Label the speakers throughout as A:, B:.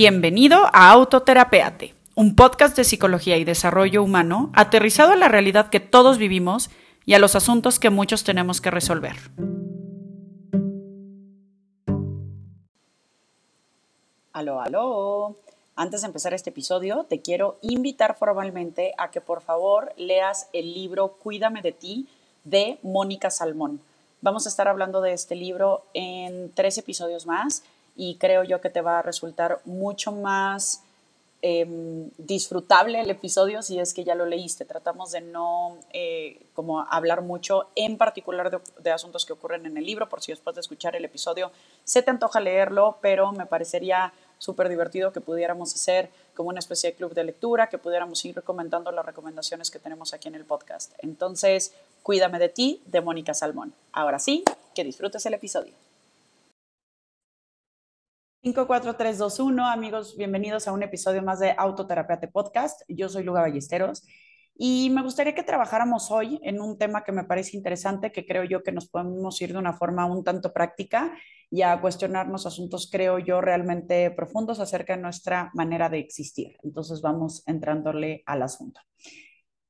A: Bienvenido a Autoterapeate, un podcast de psicología y desarrollo humano aterrizado a la realidad que todos vivimos y a los asuntos que muchos tenemos que resolver. Aló, aló. Antes de empezar este episodio, te quiero invitar formalmente a que por favor leas el libro Cuídame de ti de Mónica Salmón. Vamos a estar hablando de este libro en tres episodios más y creo yo que te va a resultar mucho más em, disfrutable el episodio si es que ya lo leíste. Tratamos de no eh, como hablar mucho en particular de, de, asuntos que ocurren en el libro, por si después de escuchar el episodio se te antoja leerlo, pero me parecería súper divertido que pudiéramos hacer como una especie de club de lectura, que pudiéramos ir recomendando las recomendaciones que tenemos aquí en el podcast. Entonces, Cuídame de ti, de Mónica Salmón. Ahora sí, que disfrutes el episodio. 54321, amigos, bienvenidos a un episodio más de Autoterapeate Podcast. Yo soy Luga Ballesteros y me gustaría que trabajáramos hoy en un tema que me parece interesante, que creo yo que nos podemos ir de una forma un tanto práctica y a cuestionarnos asuntos, creo yo, realmente profundos acerca de nuestra manera de existir. Entonces vamos entrándole al asunto.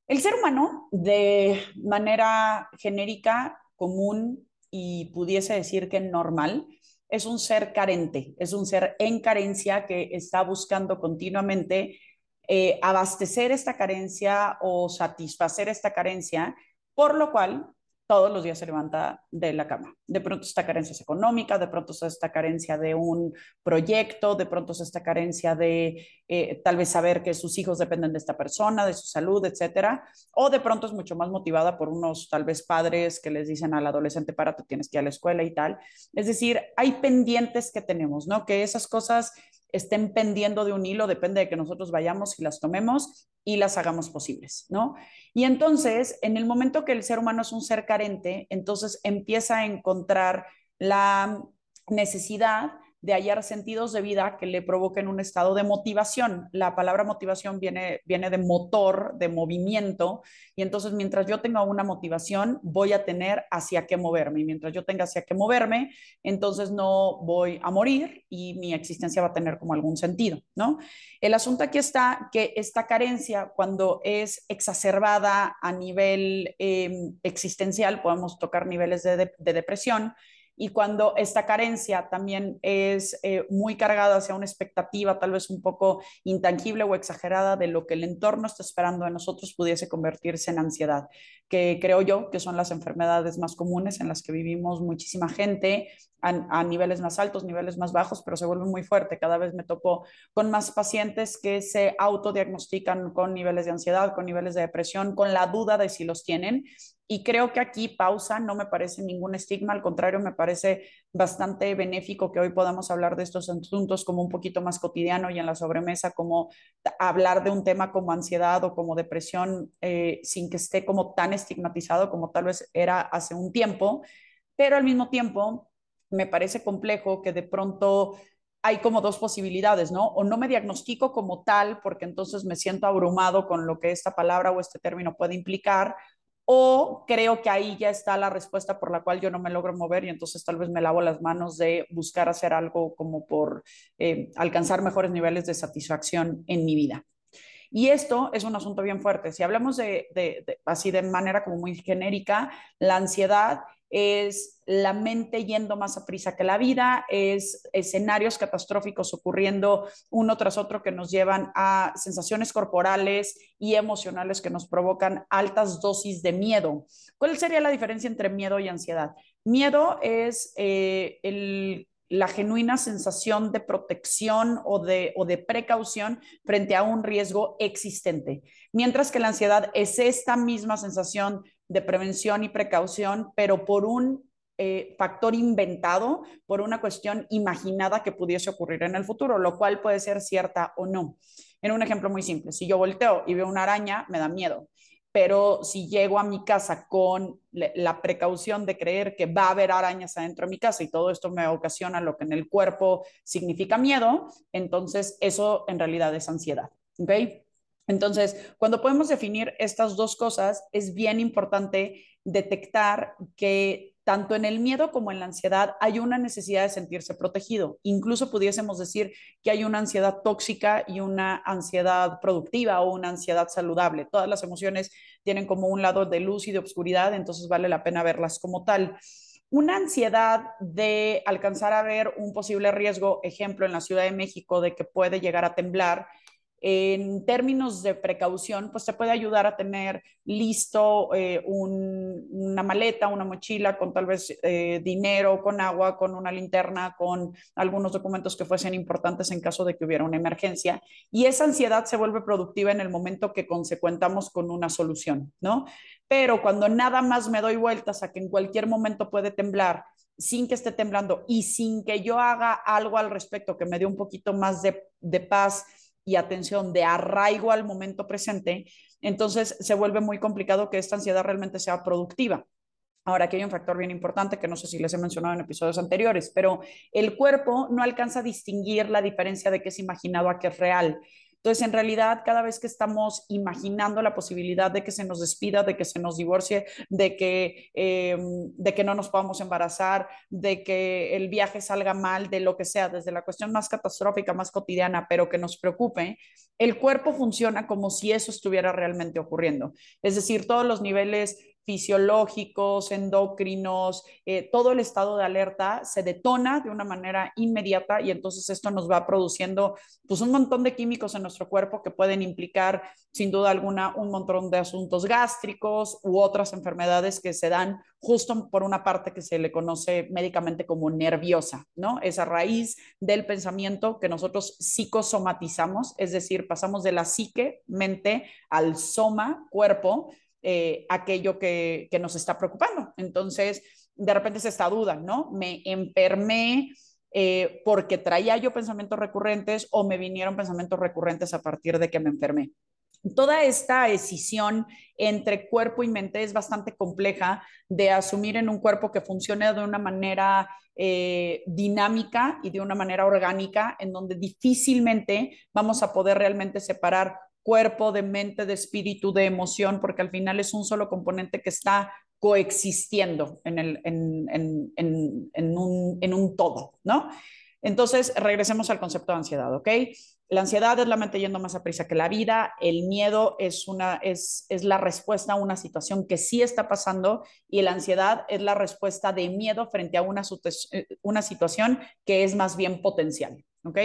A: El ser humano, de manera genérica, común y pudiese decir que normal, es un ser carente, es un ser en carencia que está buscando continuamente eh, abastecer esta carencia o satisfacer esta carencia, por lo cual todos los días se levanta de la cama. De pronto esta carencia económica, de pronto es esta carencia de un proyecto, de pronto es esta carencia de eh, tal vez saber que sus hijos dependen de esta persona, de su salud, etcétera. O de pronto es mucho más motivada por unos tal vez padres que les dicen al adolescente, para, tú tienes que ir a la escuela y tal. Es decir, hay pendientes que tenemos, ¿no? Que esas cosas estén pendiendo de un hilo, depende de que nosotros vayamos y las tomemos y las hagamos posibles, ¿no? Y entonces, en el momento que el ser humano es un ser carente, entonces empieza a encontrar la necesidad de hallar sentidos de vida que le provoquen un estado de motivación. La palabra motivación viene, viene de motor, de movimiento, y entonces mientras yo tenga una motivación, voy a tener hacia qué moverme, y mientras yo tenga hacia qué moverme, entonces no voy a morir y mi existencia va a tener como algún sentido, ¿no? El asunto aquí está que esta carencia, cuando es exacerbada a nivel eh, existencial, podemos tocar niveles de, de depresión, y cuando esta carencia también es eh, muy cargada hacia una expectativa tal vez un poco intangible o exagerada de lo que el entorno está esperando de nosotros, pudiese convertirse en ansiedad, que creo yo que son las enfermedades más comunes en las que vivimos muchísima gente a, a niveles más altos, niveles más bajos, pero se vuelve muy fuerte. Cada vez me topo con más pacientes que se autodiagnostican con niveles de ansiedad, con niveles de depresión, con la duda de si los tienen y creo que aquí pausa no me parece ningún estigma, al contrario, me parece bastante benéfico que hoy podamos hablar de estos asuntos como un poquito más cotidiano y en la sobremesa, como hablar de un tema como ansiedad o como depresión eh, sin que esté como tan estigmatizado como tal vez era hace un tiempo, pero al mismo tiempo me parece complejo que de pronto hay como dos posibilidades, ¿no? O no me diagnostico como tal porque entonces me siento abrumado con lo que esta palabra o este término puede implicar, o creo que ahí ya está la respuesta por la cual yo no me logro mover y entonces tal vez me lavo las manos de buscar hacer algo como por eh, alcanzar mejores niveles de satisfacción en mi vida. Y esto es un asunto bien fuerte. Si hablamos de, así de manera como muy genérica, la ansiedad es la mente yendo más a prisa que la vida, es escenarios catastróficos ocurriendo uno tras otro que nos llevan a sensaciones corporales y emocionales que nos provocan altas dosis de miedo. ¿Cuál sería la diferencia entre miedo y ansiedad? Miedo es eh, el la genuina sensación de protección o de, o de precaución frente a un riesgo existente, mientras que la ansiedad es esta misma sensación de prevención y precaución, pero por un eh, factor inventado, por una cuestión imaginada que pudiese ocurrir en el futuro, lo cual puede ser cierta o no. En un ejemplo muy simple, si yo volteo y veo una araña, me da miedo pero si llego a mi casa con la precaución de creer que va a haber arañas adentro de mi casa y todo esto me ocasiona lo que en el cuerpo significa miedo, entonces eso en realidad es ansiedad. Entonces, cuando podemos definir estas dos cosas, es bien importante detectar que tanto en el miedo como en la ansiedad hay una necesidad de sentirse protegido. Incluso pudiésemos decir que hay una ansiedad tóxica y una ansiedad productiva o una ansiedad saludable. Todas las emociones tienen como un lado de luz y de oscuridad, entonces vale la pena verlas como tal una ansiedad de alcanzar a ver un posible riesgo, ejemplo, en la Ciudad de México, de que puede llegar a temblar, en términos de precaución, pues te puede ayudar a tener listo eh, una maleta, una mochila con tal vez eh, dinero, con agua, con una linterna, con algunos documentos que fuesen importantes en caso de que hubiera una emergencia. Y esa ansiedad se vuelve productiva en el momento que consecuentamos con una solución, ¿no? Pero cuando nada más me doy vueltas a que en cualquier momento puede temblar, sin que esté temblando y sin que yo haga algo al respecto que me dé un poquito más de, de paz, y atención de arraigo al momento presente, entonces se vuelve muy complicado que esta ansiedad realmente sea productiva. Ahora, aquí hay un factor bien importante que no sé si les he mencionado en episodios anteriores, pero el cuerpo no alcanza a distinguir la diferencia de qué es imaginado a qué es real. Entonces, en realidad, cada vez que estamos imaginando la posibilidad de que se nos despida, de que se nos divorcie, de que, eh, de que no nos podamos embarazar, de que el viaje salga mal, de lo que sea, desde la cuestión más catastrófica, más cotidiana, pero que nos preocupe, el cuerpo funciona como si eso estuviera realmente ocurriendo. Es decir, todos los niveles fisiológicos, endocrinos, eh, todo el estado de alerta se detona de una manera inmediata y entonces esto nos va produciendo pues un montón de químicos en nuestro cuerpo que pueden implicar sin duda alguna un montón de asuntos gástricos u otras enfermedades que se dan justo por una parte que se le conoce médicamente como nerviosa, ¿no? Esa raíz del pensamiento que nosotros psicosomatizamos, es decir, pasamos de la psique, mente, al soma, cuerpo, eh, aquello que, nos está preocupando. Entonces, de repente se está duda, ¿no? Me enfermé eh, porque traía yo pensamientos recurrentes o me vinieron pensamientos recurrentes a partir de que me enfermé. Toda esta decisión entre cuerpo y mente es bastante compleja de asumir en un cuerpo que funcione de una manera eh, dinámica y de una manera orgánica, en donde difícilmente vamos a poder realmente separar cuerpo, de mente, de espíritu, de emoción, porque al final es un solo componente que está coexistiendo en, el, en, en, un, en un todo, ¿no? Entonces, regresemos al concepto de ansiedad, ¿ok? La ansiedad es la mente yendo más a prisa que la vida, el miedo es, una, es, es la respuesta a una situación que sí está pasando y la ansiedad es la respuesta de miedo frente a una, eh, una situación que es más bien potencial, ¿ok?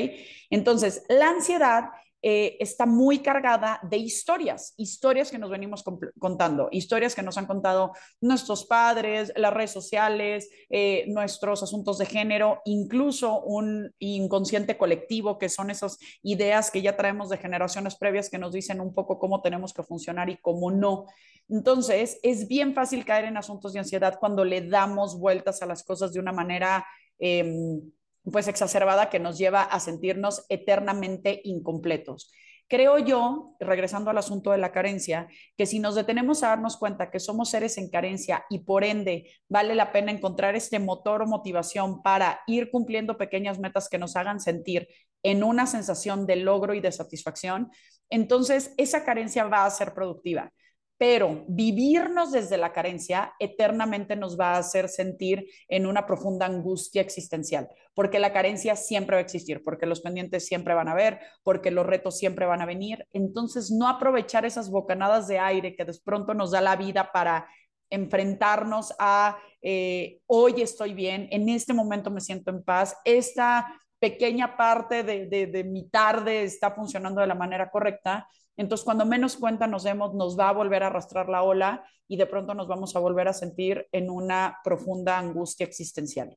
A: Entonces, la ansiedad eh, está muy cargada de historias, historias que nos venimos contando, historias que nos han contado nuestros padres, las redes sociales, eh, nuestros asuntos de género, incluso un inconsciente colectivo, que son esas ideas que ya traemos de generaciones previas que nos dicen un poco cómo tenemos que funcionar y cómo no. Entonces, es bien fácil caer en asuntos de ansiedad cuando le damos vueltas a las cosas de una manera... Eh, pues exacerbada que nos lleva a sentirnos eternamente incompletos. Creo yo, regresando al asunto de la carencia, que si nos detenemos a darnos cuenta que somos seres en carencia y por ende vale la pena encontrar este motor o motivación para ir cumpliendo pequeñas metas que nos hagan sentir en una sensación de logro y de satisfacción, entonces esa carencia va a ser productiva pero vivirnos desde la carencia eternamente nos va a hacer sentir en una profunda angustia existencial, porque la carencia siempre va a existir, porque los pendientes siempre van a haber, porque los retos siempre van a venir. Entonces, no aprovechar esas bocanadas de aire que de pronto nos da la vida para enfrentarnos a eh, hoy estoy bien, en este momento me siento en paz, esta pequeña parte de, de mi tarde está funcionando de la manera correcta, entonces, cuando menos cuenta nos demos, nos va a volver a arrastrar la ola y de pronto nos vamos a volver a sentir en una profunda angustia existencial.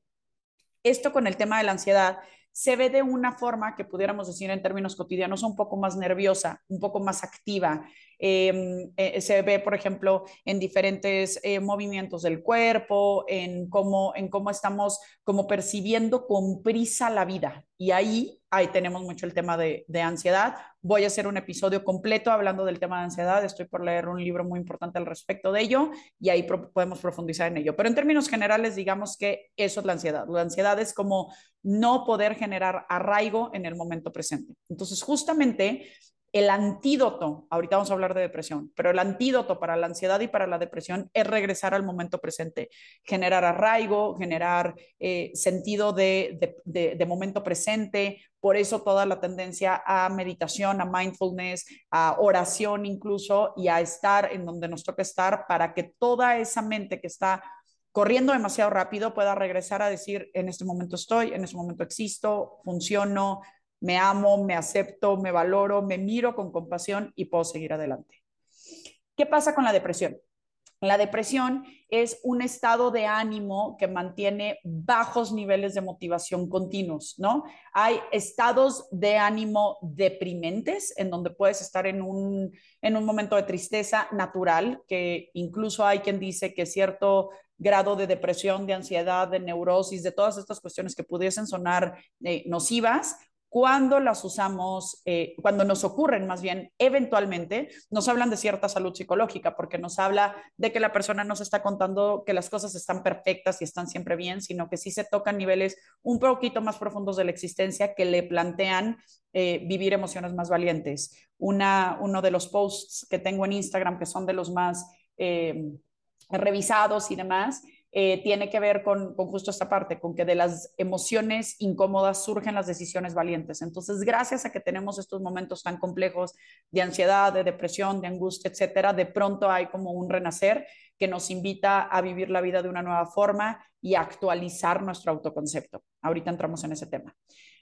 A: Esto con el tema de la ansiedad se ve de una forma que pudiéramos decir en términos cotidianos un poco más nerviosa, un poco más activa. Em, eh, se ve, por ejemplo, en diferentes eh, movimientos del cuerpo, en cómo, en cómo estamos percibiendo con prisa la vida. Y ahí, ahí tenemos mucho el tema de ansiedad. Voy a hacer un episodio completo hablando del tema de ansiedad. Estoy por leer un libro muy importante al respecto de ello y ahí podemos profundizar en ello. Pero en términos generales, digamos que eso es la ansiedad. La ansiedad es como no poder generar arraigo en el momento presente. Entonces, justamente el antídoto, ahorita vamos a hablar de depresión, pero el antídoto para la ansiedad y para la depresión es regresar al momento presente, generar arraigo, generar eh, sentido de, de, momento presente, por eso toda la tendencia a meditación, a mindfulness, a oración incluso, y a estar en donde nos toca estar para que toda esa mente que está corriendo demasiado rápido pueda regresar a decir, en este momento estoy, en este momento existo, funciono, me amo, me acepto, me valoro, me miro con compasión y puedo seguir adelante. ¿Qué pasa con la depresión? La depresión es un estado de ánimo que mantiene bajos niveles de motivación continuos, ¿no? Hay estados de ánimo deprimentes en donde puedes estar en un, en un momento de tristeza natural, que incluso hay quien dice que cierto grado de depresión, de ansiedad, de neurosis, de todas estas cuestiones que pudiesen sonar eh, nocivas, cuando las usamos, eh, cuando nos ocurren más bien eventualmente, nos hablan de cierta salud psicológica, porque nos habla de que la persona no se está contando que las cosas están perfectas y están siempre bien, sino que sí se tocan niveles un poquito más profundos de la existencia que le plantean eh, vivir emociones más valientes. Una, uno de los posts que tengo en Instagram, que son de los más eh, revisados y demás, eh, tiene que ver con, con, justo esta parte, con que de las emociones incómodas surgen las decisiones valientes. Entonces, gracias a que tenemos estos momentos tan complejos de ansiedad, de depresión, de angustia, etcétera, de pronto hay como un renacer que nos invita a vivir la vida de una nueva forma y a actualizar nuestro autoconcepto. Ahorita entramos en ese tema.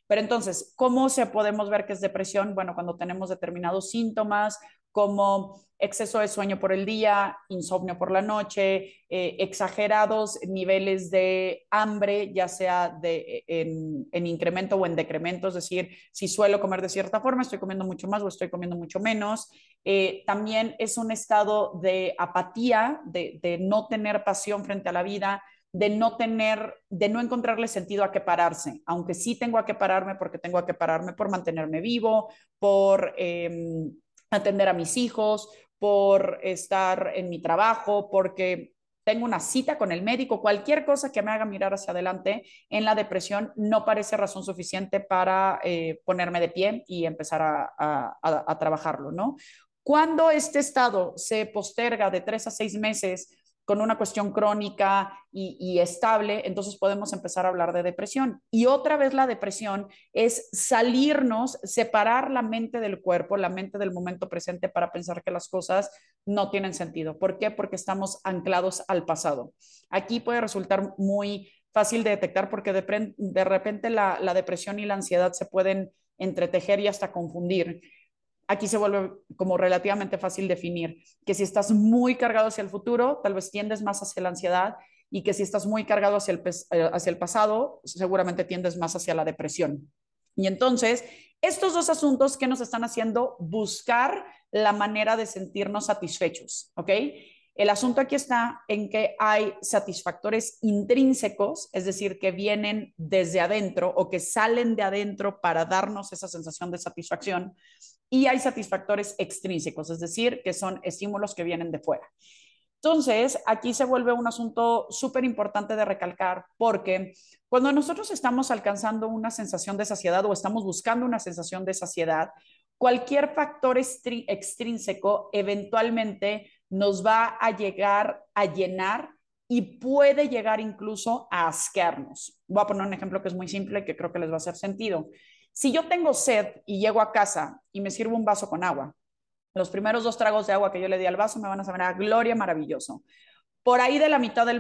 A: Pero entonces, ¿cómo se podemos ver que es depresión? Bueno, cuando tenemos determinados síntomas como exceso de sueño por el día, insomnio por la noche, eh, exagerados niveles de hambre, ya sea de, en, en, incremento o en decremento, es decir, si suelo comer de cierta forma, estoy comiendo mucho más o estoy comiendo mucho menos. Eh, también es un estado de apatía, de, no tener pasión frente a la vida, de no tener, de no encontrarle sentido a qué pararse, aunque sí tengo a qué pararme porque tengo a qué pararme por mantenerme vivo, por eh, atender a mis hijos, por estar en mi trabajo, porque tengo una cita con el médico, cualquier cosa que me haga mirar hacia adelante en la depresión no parece razón suficiente para eh, ponerme de pie y empezar a, a, a, trabajarlo, ¿no? Cuando este estado se posterga de tres a seis meses con una cuestión crónica y, estable, entonces podemos empezar a hablar de depresión. Y otra vez la depresión es salirnos, separar la mente del cuerpo, la mente del momento presente para pensar que las cosas no tienen sentido. ¿Por qué? Porque estamos anclados al pasado. Aquí puede resultar muy fácil de detectar porque de, repente la, la depresión y la ansiedad se pueden entretejer y hasta confundir aquí se vuelve como relativamente fácil definir que si estás muy cargado hacia el futuro, tal vez tiendes más hacia la ansiedad y que si estás muy cargado hacia el, eh, hacia el pasado, seguramente tiendes más hacia la depresión. Y entonces, estos dos asuntos que nos están haciendo buscar la manera de sentirnos satisfechos, ¿ok? El asunto aquí está en que hay satisfactores intrínsecos, es decir, que vienen desde adentro o que salen de adentro para darnos esa sensación de satisfacción, y hay satisfactores extrínsecos, es decir, que son estímulos que vienen de fuera. Entonces, aquí se vuelve un asunto súper importante de recalcar porque cuando nosotros estamos alcanzando una sensación de saciedad o estamos buscando una sensación de saciedad, cualquier factor extrínseco eventualmente nos va a llegar a llenar y puede llegar incluso a asquearnos. Voy a poner un ejemplo que es muy simple que creo que les va a hacer sentido. Si yo tengo sed y llego a casa y me sirvo un vaso con agua, los primeros dos tragos de agua que yo le di al vaso me van a saber a gloria maravilloso. Por ahí de la mitad del,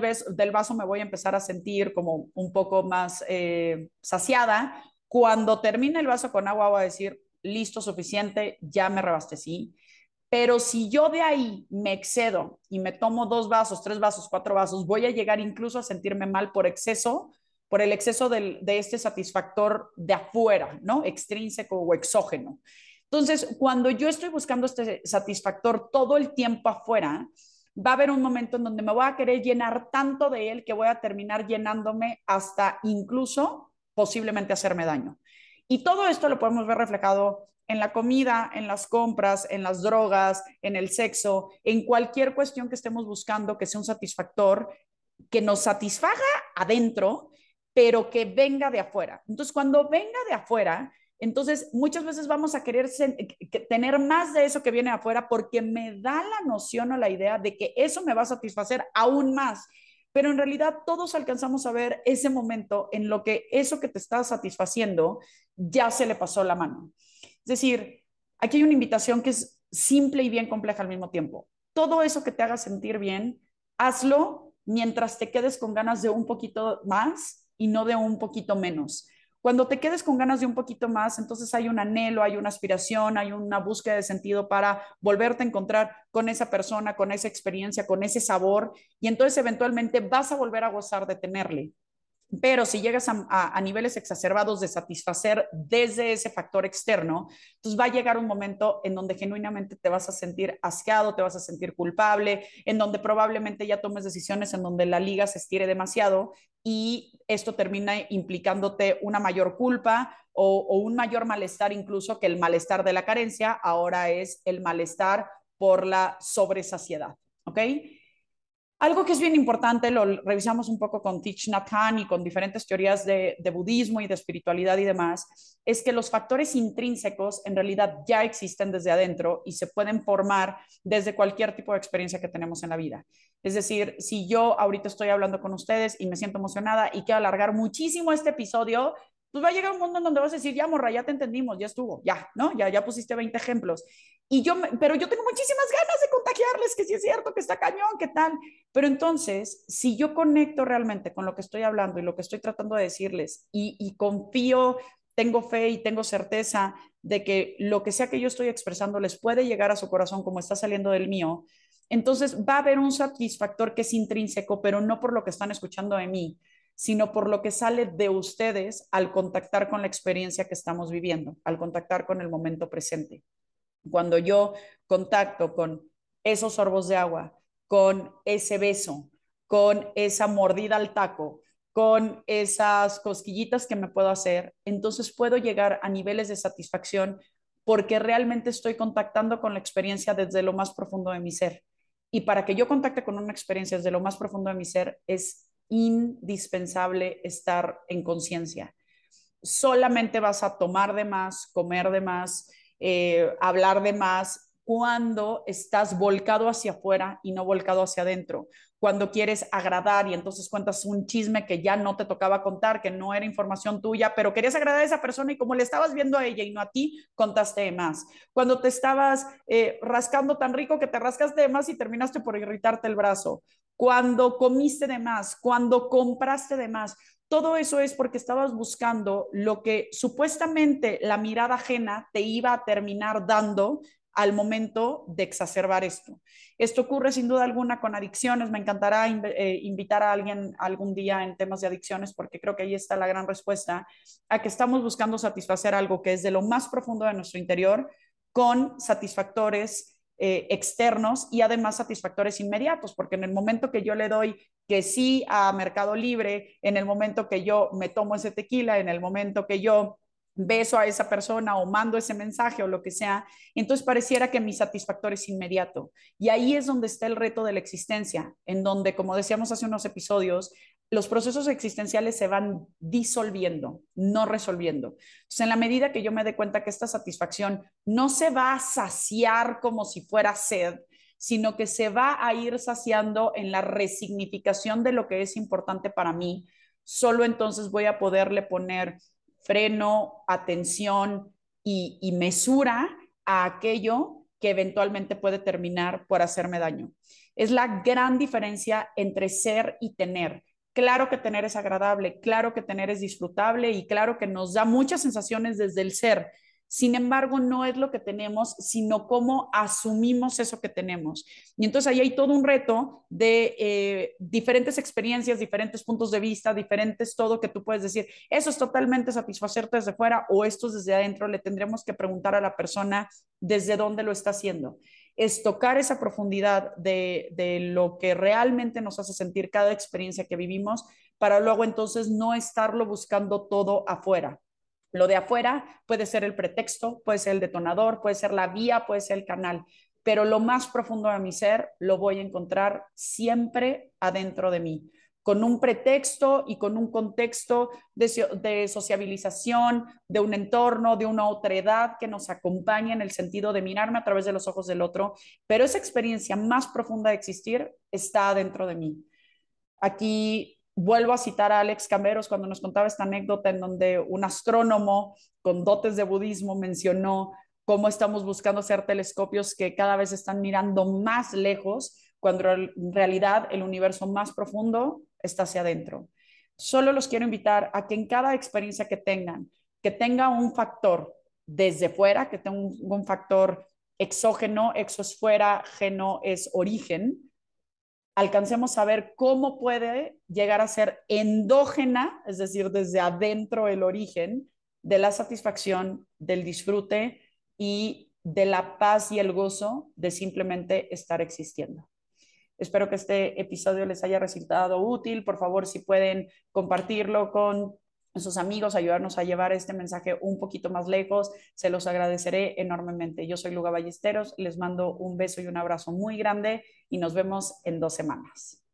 A: vaso me voy a empezar a sentir como un poco más eh, saciada. Cuando termine el vaso con agua voy a decir, listo, suficiente, ya me rebastecí. Pero si yo de ahí me excedo y me tomo dos vasos, tres vasos, cuatro vasos, voy a llegar incluso a sentirme mal por exceso, por el exceso de, este satisfactor de afuera, ¿no? Extrínseco o exógeno. Entonces, cuando yo estoy buscando este satisfactor todo el tiempo afuera, va a haber un momento en donde me voy a querer llenar tanto de él que voy a terminar llenándome hasta incluso posiblemente hacerme daño. Y todo esto lo podemos ver reflejado en la comida, en las compras, en las drogas, en el sexo, en cualquier cuestión que estemos buscando que sea un satisfactor, que nos satisfaga adentro, pero que venga de afuera. Entonces, cuando venga de afuera, Entonces, muchas veces vamos a querer tener más de eso que viene afuera porque me da la noción o la idea de que eso me va a satisfacer aún más. Pero en realidad todos alcanzamos a ver ese momento en lo que eso que te está satisfaciendo ya se le pasó la mano. Es decir, aquí hay una invitación que es simple y bien compleja al mismo tiempo. Todo eso que te haga sentir bien, hazlo mientras te quedes con ganas de un poquito más y no de un poquito menos. Cuando te quedes con ganas de un poquito más, entonces hay un anhelo, hay una aspiración, hay una búsqueda de sentido para volverte a encontrar con esa persona, con esa experiencia, con ese sabor, y entonces eventualmente vas a volver a gozar de tenerle. Pero si llegas a, niveles exacerbados de satisfacer desde ese factor externo, entonces va a llegar un momento en donde genuinamente te vas a sentir asqueado, te vas a sentir culpable, en donde probablemente ya tomes decisiones en donde la liga se estire demasiado y esto termina implicándote una mayor culpa o, o un mayor malestar incluso que el malestar de la carencia, ahora es el malestar por la sobresaciedad. ¿Ok? Algo que es bien importante, lo revisamos un poco con Thich Nhat Hanh y con diferentes teorías de, budismo y de espiritualidad y demás, es que los factores intrínsecos en realidad ya existen desde adentro y se pueden formar desde cualquier tipo de experiencia que tenemos en la vida. Es decir, si yo ahorita estoy hablando con ustedes y me siento emocionada y quiero alargar muchísimo este episodio, pues va a llegar un mundo en donde vas a decir, ya, morra, ya te entendimos, ya estuvo, ya, ¿no? Ya, ya pusiste 20 ejemplos. Y yo, pero yo tengo muchísimas ganas de que sí es cierto, que está cañón, que tal. Pero entonces, si yo conecto realmente con lo que estoy hablando y lo que estoy tratando de decirles y, y confío, tengo fe y tengo certeza de que lo que sea que yo estoy expresando les puede llegar a su corazón como está saliendo del mío, entonces va a haber un satisfactor que es intrínseco, pero no por lo que están escuchando de mí, sino por lo que sale de ustedes al contactar con la experiencia que estamos viviendo, al contactar con el momento presente. Cuando yo contacto con esos sorbos de agua, con ese beso, con esa mordida al taco, con esas cosquillitas que me puedo hacer, entonces puedo llegar a niveles de satisfacción porque realmente estoy contactando con la experiencia desde lo más profundo de mi ser. Y para que yo contacte con una experiencia desde lo más profundo de mi ser es indispensable estar en conciencia. Solamente vas a tomar de más, comer de más, eh, hablar de más cuando estás volcado hacia afuera y no volcado hacia adentro, cuando quieres agradar y entonces cuentas un chisme que ya no te tocaba contar, que no era información tuya, pero querías agradar a esa persona y como le estabas viendo a ella y no a ti, contaste más. Cuando te estabas eh, rascando tan rico que te rascaste de más y terminaste por irritarte el brazo. Cuando comiste de más, cuando compraste de más, todo eso es porque estabas buscando lo que supuestamente la mirada ajena te iba a terminar dando al momento de exacerbar esto. Esto ocurre sin duda alguna con adicciones. Me encantará eh, invitar a alguien algún día en temas de adicciones porque creo que ahí está la gran respuesta a que estamos buscando satisfacer algo que es de lo más profundo de nuestro interior con satisfactores eh, externos y además satisfactores inmediatos, porque en el momento que yo le doy que sí a Mercado Libre, en el momento que yo me tomo ese tequila, en el momento que yo beso a esa persona o mando ese mensaje o lo que sea, entonces pareciera que mi satisfactor es inmediato. Y ahí es donde está el reto de la existencia, en donde, como decíamos hace unos episodios, los procesos existenciales se van disolviendo, no resolviendo. Entonces, en la medida que yo me dé cuenta que esta satisfacción no se va a saciar como si fuera sed, sino que se va a ir saciando en la resignificación de lo que es importante para mí, solo entonces voy a poderle poner freno, atención y, mesura a aquello que eventualmente puede terminar por hacerme daño. Es la gran diferencia entre ser y tener. Claro que tener es agradable, claro que tener es disfrutable y claro que nos da muchas sensaciones desde el ser. Sin embargo, no es lo que tenemos, sino cómo asumimos eso que tenemos. Y entonces ahí hay todo un reto de eh, diferentes experiencias, diferentes puntos de vista, diferentes todo que tú puedes decir, eso es totalmente satisfacerte desde fuera o esto es desde adentro. Le tendremos que preguntar a la persona desde dónde lo está haciendo es tocar esa profundidad de, lo que realmente nos hace sentir cada experiencia que vivimos para luego entonces no estarlo buscando todo afuera. Lo de afuera puede ser el pretexto, puede ser el detonador, puede ser la vía, puede ser el canal, pero lo más profundo de mi ser lo voy a encontrar siempre adentro de mí, con un pretexto y con un contexto de, sociabilización, de un entorno, de una otra edad que nos acompaña en el sentido de mirarme a través de los ojos del otro, pero esa experiencia más profunda de existir está dentro de mí. Aquí vuelvo a citar a Alex Cameros cuando nos contaba esta anécdota en donde un astrónomo con dotes de budismo mencionó cómo estamos buscando hacer telescopios que cada vez están mirando más lejos, cuando en realidad el universo más profundo está hacia adentro. Solo los quiero invitar a que en cada experiencia que tengan, que tenga un factor desde fuera, que tenga un, factor exógeno, exo es fuera, geno es origen, alcancemos a ver cómo puede llegar a ser endógena, es decir, desde adentro el origen de la satisfacción, del disfrute y de la paz y el gozo de simplemente estar existiendo. Espero que este episodio les haya resultado útil. Por favor, si pueden compartirlo con sus amigos, ayudarnos a llevar este mensaje un poquito más lejos, se los agradeceré enormemente. Yo soy Luga Ballesteros, les mando un beso y un abrazo muy grande y nos vemos en dos semanas.